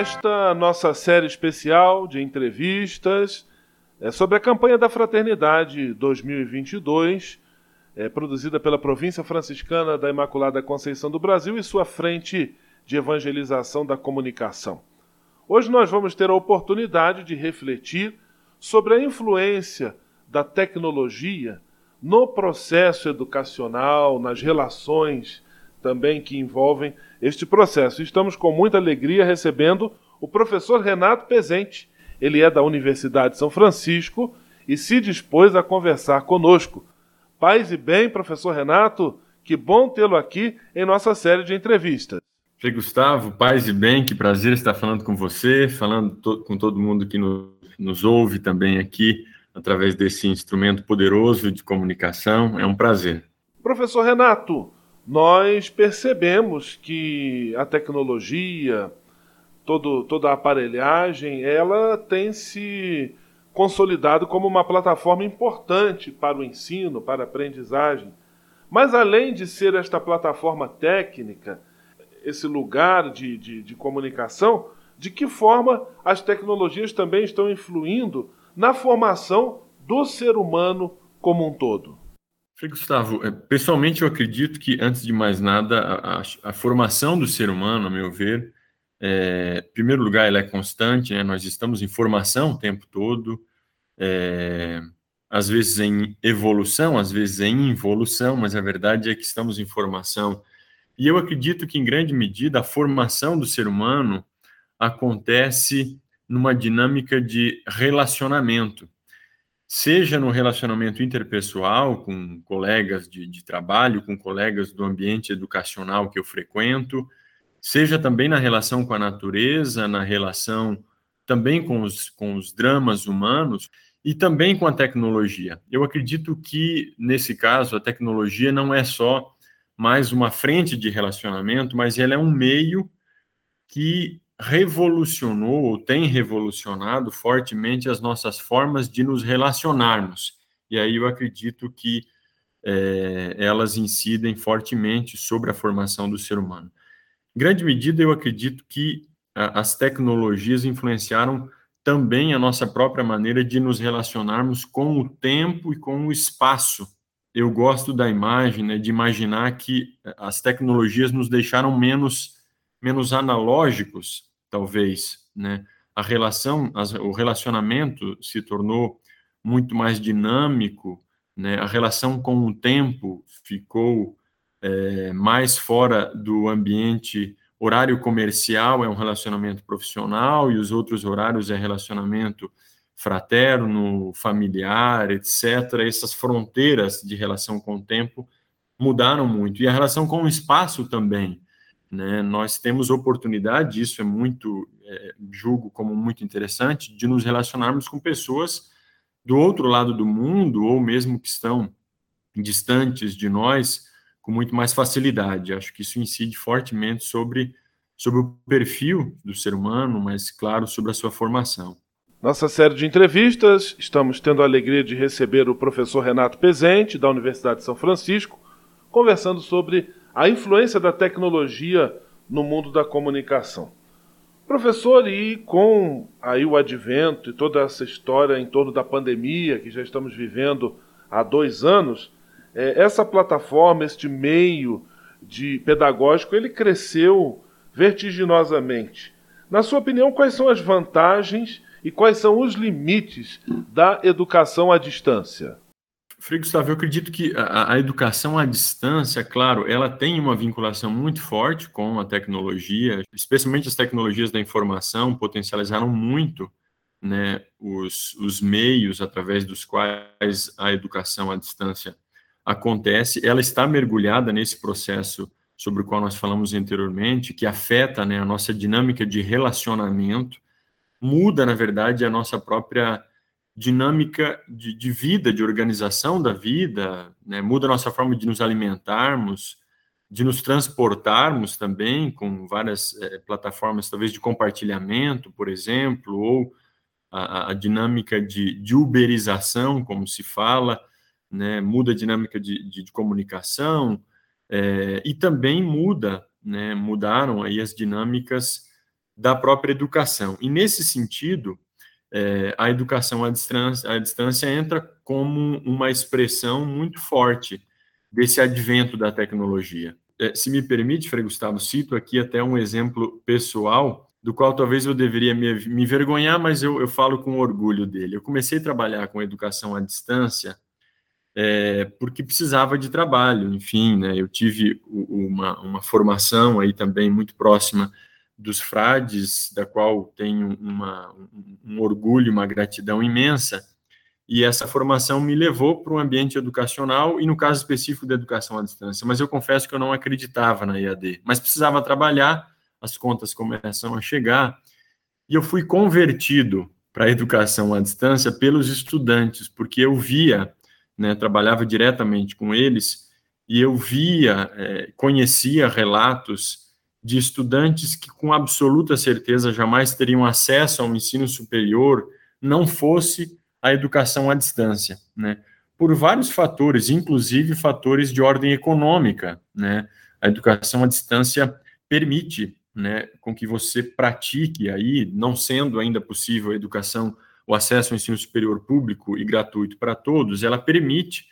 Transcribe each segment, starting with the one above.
Esta nossa série especial de entrevistas é sobre a campanha da Fraternidade 2022, é, produzida pela Província Franciscana da Imaculada Conceição do Brasil e sua frente de evangelização da comunicação. Hoje nós vamos ter a oportunidade de refletir sobre a influência da tecnologia no processo educacional, nas relações também que envolvem este processo. Estamos com muita alegria recebendo o professor Renato Pezente. Ele é da Universidade de São Francisco e se dispôs a conversar conosco. Paz e bem, professor Renato, que bom tê-lo aqui em nossa série de entrevistas. Frei Gustavo, paz e bem, que prazer estar falando com você, falando to com todo mundo que no, nos ouve também aqui, através desse instrumento poderoso de comunicação. É um prazer. Professor Renato, nós percebemos que a tecnologia, todo, toda a aparelhagem, ela tem se consolidado como uma plataforma importante para o ensino, para a aprendizagem. Mas além de ser esta plataforma técnica, esse lugar de, de, de comunicação, de que forma as tecnologias também estão influindo na formação do ser humano como um todo? Gustavo, é, pessoalmente eu acredito que, antes de mais nada, a, a, a formação do ser humano, a meu ver, é, em primeiro lugar, ela é constante, né? nós estamos em formação o tempo todo, é, às vezes em evolução, às vezes em involução, mas a verdade é que estamos em formação. E eu acredito que, em grande medida, a formação do ser humano acontece numa dinâmica de relacionamento, seja no relacionamento interpessoal com colegas de, de trabalho, com colegas do ambiente educacional que eu frequento, seja também na relação com a natureza, na relação também com os, com os dramas humanos e também com a tecnologia. Eu acredito que, nesse caso, a tecnologia não é só mais uma frente de relacionamento, mas ela é um meio que revolucionou ou tem revolucionado fortemente as nossas formas de nos relacionarmos. E aí eu acredito que é, elas incidem fortemente sobre a formação do ser humano. Em grande medida, eu acredito que a, as tecnologias influenciaram também a nossa própria maneira de nos relacionarmos com o tempo e com o espaço. Eu gosto da imagem, né, de imaginar que as tecnologias nos deixaram menos, menos analógicos, talvez, né? A relação, as, o relacionamento se tornou muito mais dinâmico, né? A relação com o tempo ficou é, mais fora do ambiente horário comercial, é um relacionamento profissional, e os outros horários é relacionamento fraterno, familiar, etc. Essas fronteiras de relação com o tempo mudaram muito. E a relação com o espaço também. Né? Nós temos oportunidade, isso é muito, é, julgo como muito interessante, de nos relacionarmos com pessoas do outro lado do mundo, ou mesmo que estão distantes de nós, com muito mais facilidade. Acho que isso incide fortemente sobre, sobre o perfil do ser humano, mas, claro, sobre a sua formação. Nossa série de entrevistas, estamos tendo a alegria de receber o professor Renato Pezente, da Universidade de São Francisco, conversando sobre a influência da tecnologia no mundo da comunicação. Professor, e com aí o advento e toda essa história em torno da pandemia que já estamos vivendo há dois anos, é, essa plataforma, este meio de pedagógico, ele cresceu vertiginosamente. Na sua opinião, quais são as vantagens e quais são os limites da educação à distância? Frei Gustavo, eu acredito que a, a, educação à distância, claro, ela tem uma vinculação muito forte com a tecnologia, especialmente as tecnologias da informação potencializaram muito né, os, os meios através dos quais a educação à distância acontece, ela está mergulhada nesse processo sobre o qual nós falamos anteriormente, que afeta né, a nossa dinâmica de relacionamento. muda, na verdade, a nossa própria dinâmica de, de vida, de organização da vida, né? muda a nossa forma de nos alimentarmos, de nos transportarmos também, com várias é, plataformas, talvez de compartilhamento, por exemplo, ou a, a dinâmica de, de, uberização, como se fala, né? muda a dinâmica de, de, de comunicação, é, e também muda, né? mudaram aí as dinâmicas da própria educação. E nesse sentido, é, a educação à distância, à distância entra como uma expressão muito forte desse advento da tecnologia. É, se me permite, Frei Gustavo, cito aqui até um exemplo pessoal, do qual talvez eu deveria me, me envergonhar, mas eu, eu falo com orgulho dele. Eu comecei a trabalhar com educação à distância é, porque precisava de trabalho, enfim, né, eu tive uma, uma formação aí também muito próxima dos frades, da qual tenho uma, um orgulho, uma gratidão imensa, e essa formação me levou para um ambiente educacional, e no caso específico da educação à distância, mas eu confesso que eu não acreditava na EAD, mas precisava trabalhar, as contas começam a chegar, e eu fui convertido para a educação à distância pelos estudantes, porque eu via, né, trabalhava diretamente com eles, e eu via, é, conhecia relatos de estudantes que, com absoluta certeza, jamais teriam acesso ao ensino superior, não fosse a educação à distância, né? Por vários fatores, inclusive fatores de ordem econômica, né? A educação à distância permite, né, com que você pratique aí, não sendo ainda possível a educação, o acesso ao ensino superior público e gratuito para todos, ela permite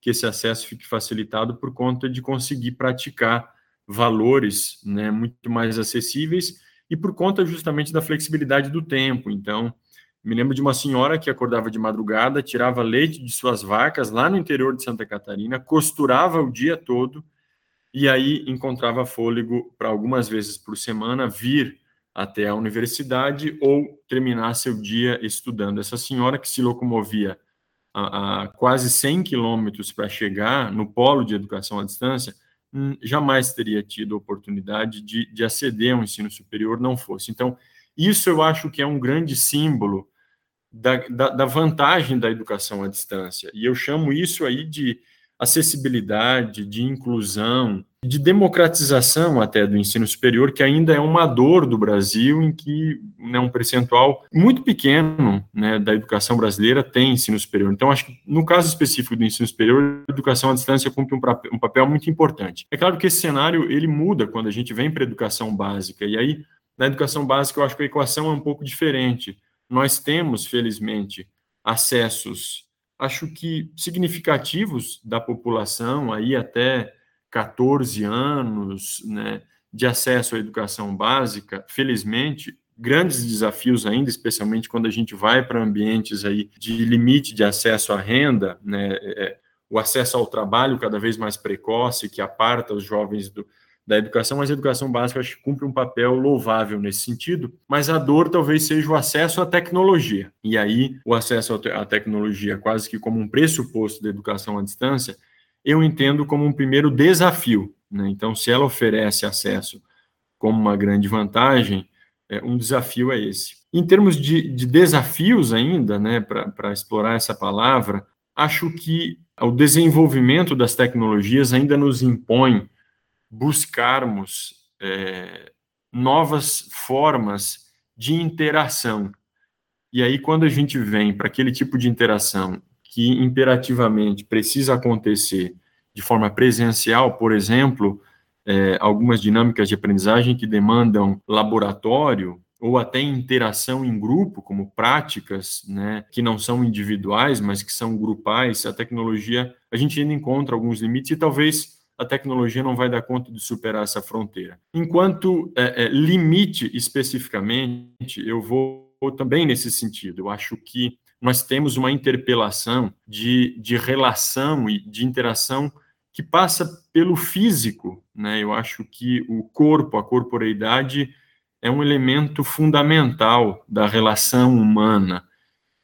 que esse acesso fique facilitado por conta de conseguir praticar valores né, muito mais acessíveis e por conta justamente da flexibilidade do tempo. Então, me lembro de uma senhora que acordava de madrugada, tirava leite de suas vacas lá no interior de Santa Catarina, costurava o dia todo e aí encontrava fôlego para algumas vezes por semana vir até a universidade ou terminar seu dia estudando. Essa senhora que se locomovia a, a quase 100 quilômetros para chegar no polo de educação à distância, Hum, jamais teria tido oportunidade de, de aceder a um ensino superior não fosse. Então, isso eu acho que é um grande símbolo da, da, da, vantagem da educação à distância. E eu chamo isso aí de acessibilidade, de inclusão, de democratização até do ensino superior, que ainda é uma dor do Brasil, em que né, um percentual muito pequeno né, da educação brasileira tem ensino superior. Então, acho que no caso específico do ensino superior, a educação à distância cumpre um, um papel muito importante. É claro que esse cenário ele muda quando a gente vem para a educação básica, e aí, na educação básica, eu acho que a equação é um pouco diferente. Nós temos, felizmente, acessos acho que significativos da população, aí até 14 anos, né, de acesso à educação básica, felizmente, grandes desafios ainda, especialmente quando a gente vai para ambientes aí de limite de acesso à renda, né, é, o acesso ao trabalho cada vez mais precoce, que aparta os jovens do, da educação, mas a educação básica acho que cumpre um papel louvável nesse sentido, mas a dor talvez seja o acesso à tecnologia. E aí, o acesso à tecnologia, quase que como um pressuposto da educação à distância, eu entendo como um primeiro desafio. Né? Então, se ela oferece acesso como uma grande vantagem, é, um desafio é esse. Em termos de, de desafios ainda, né, para explorar essa palavra, acho que o desenvolvimento das tecnologias ainda nos impõe buscarmos é, novas formas de interação. E aí, quando a gente vem para aquele tipo de interação que imperativamente precisa acontecer de forma presencial, por exemplo, é, algumas dinâmicas de aprendizagem que demandam laboratório ou até interação em grupo, como práticas, né, que não são individuais, mas que são grupais, a tecnologia, a gente ainda encontra alguns limites e talvez a tecnologia não vai dar conta de superar essa fronteira. Enquanto é, é, limite especificamente, eu vou, vou também nesse sentido. Eu acho que nós temos uma interpelação de, de relação e de interação que passa pelo físico. Né? Eu acho que o corpo, a corporeidade, é um elemento fundamental da relação humana.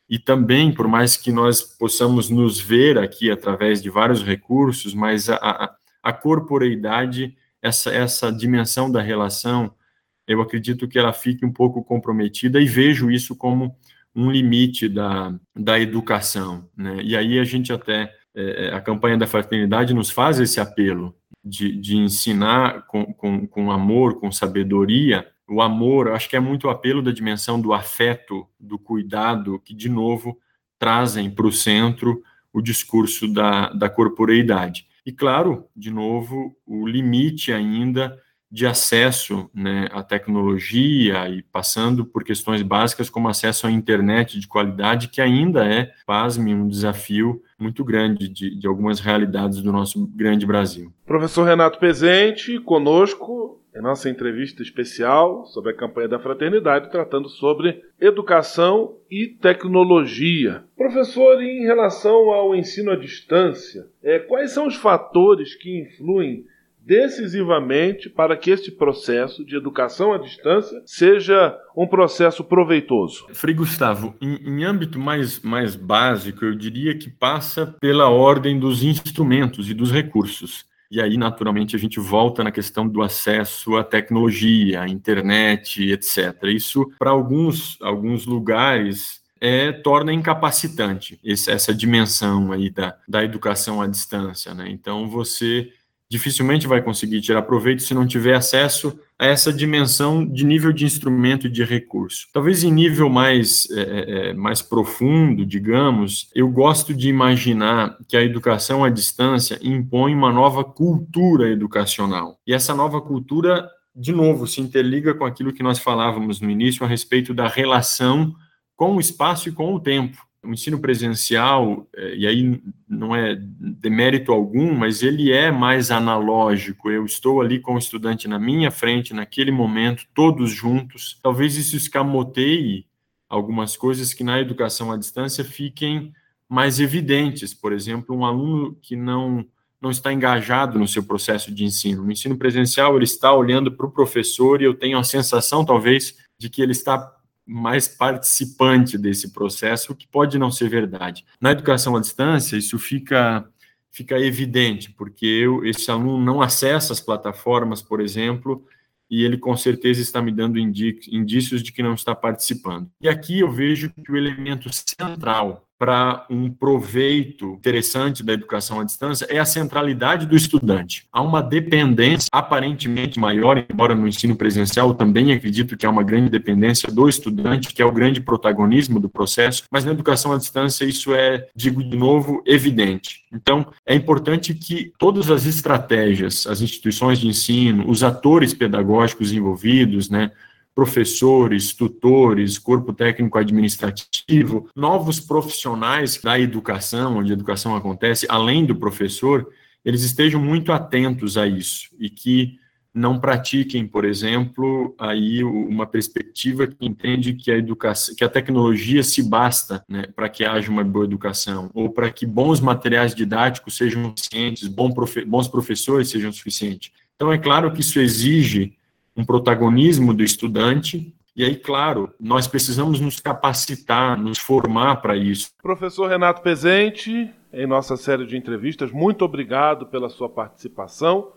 E também, por mais que nós possamos nos ver aqui através de vários recursos, mas a, a, a corporeidade, essa, essa dimensão da relação, eu acredito que ela fique um pouco comprometida e vejo isso como um limite da, da educação. Né? E aí a gente até, é, é, a campanha da fraternidade nos faz esse apelo de, de ensinar com, com, com amor, com sabedoria, o amor, acho que é muito o apelo da dimensão do afeto, do cuidado, que, de novo, trazem para o centro o discurso da, da corporeidade. E, claro, de novo, o limite ainda de acesso né, à tecnologia e passando por questões básicas como acesso à internet de qualidade, que ainda é, pasme, um desafio muito grande de, de algumas realidades do nosso grande Brasil. Professor Renato Pezente, conosco em nossa entrevista especial sobre a campanha da fraternidade, tratando sobre educação e tecnologia. Professor, em relação ao ensino à distância, é, quais são os fatores que influem decisivamente para que este processo de educação à distância seja um processo proveitoso? Frei Gustavo, em, em, âmbito mais, mais básico, eu diria que passa pela ordem dos instrumentos e dos recursos. E aí, naturalmente, a gente volta na questão do acesso à tecnologia, à internet, etc. Isso, para alguns, alguns lugares, é, torna incapacitante esse, essa dimensão aí da, da educação à distância. Né? Então, você dificilmente vai conseguir tirar proveito se não tiver acesso a essa dimensão de nível de instrumento e de recurso. Talvez em nível mais, é, é, é, mais profundo, digamos, eu gosto de imaginar que a educação à distância impõe uma nova cultura educacional. E essa nova cultura, de novo, se interliga com aquilo que nós falávamos no início a respeito da relação com o espaço e com o tempo o ensino presencial, é, e aí não é demérito algum, mas ele é mais analógico. Eu estou ali com o estudante na minha frente, naquele momento, todos juntos. Talvez isso escamoteie algumas coisas que na educação à distância fiquem mais evidentes. Por exemplo, um aluno que não não está engajado no seu processo de ensino. No ensino presencial, ele está olhando para o professor e eu tenho a sensação, talvez, de que ele está mais participante desse processo, o que pode não ser verdade. Na educação à distância, isso fica fica evidente, porque eu, esse aluno não acessa as plataformas, por exemplo, e ele com certeza está me dando indícios de que não está participando. E aqui eu vejo que o elemento central para um proveito interessante da educação à distância é a centralidade do estudante. Há uma dependência aparentemente maior, embora no ensino presencial também acredito que há uma grande dependência do estudante, que é o grande protagonismo do processo, mas na educação à distância isso é, digo de novo, evidente. Então, é importante que todas as estratégias, as instituições de ensino, os atores pedagógicos envolvidos, né, professores, tutores, corpo técnico administrativo, novos profissionais da educação, onde a educação acontece, além do professor, eles estejam muito atentos a isso e que não pratiquem, por exemplo, aí uma perspectiva que entende que a educação, que a tecnologia se basta, né, para que haja uma boa educação ou para que bons materiais didáticos sejam suficientes, bons professores sejam suficientes. Então é claro que isso exige um protagonismo do estudante. E aí, claro, nós precisamos nos capacitar, nos formar para isso. Professor Renato Pezente, em nossa série de entrevistas, muito obrigado pela sua participação.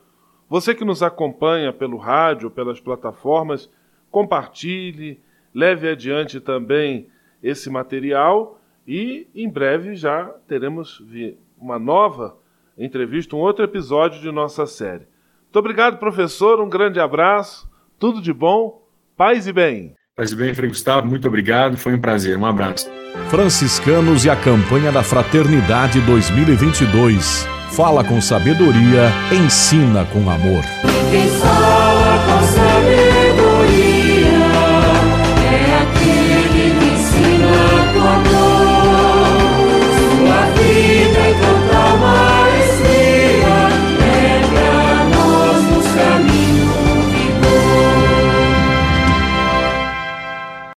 Você que nos acompanha pelo rádio, pelas plataformas, compartilhe, leve adiante também esse material e em breve já teremos uma nova entrevista, um outro episódio de nossa série. Muito obrigado, professor. Um grande abraço. Tudo de bom. Paz e bem. Paz e bem, Frei Gustavo. Muito obrigado. Foi um prazer. Um abraço. Franciscanos e a campanha da Fraternidade 2022. Fala com sabedoria, ensina com amor.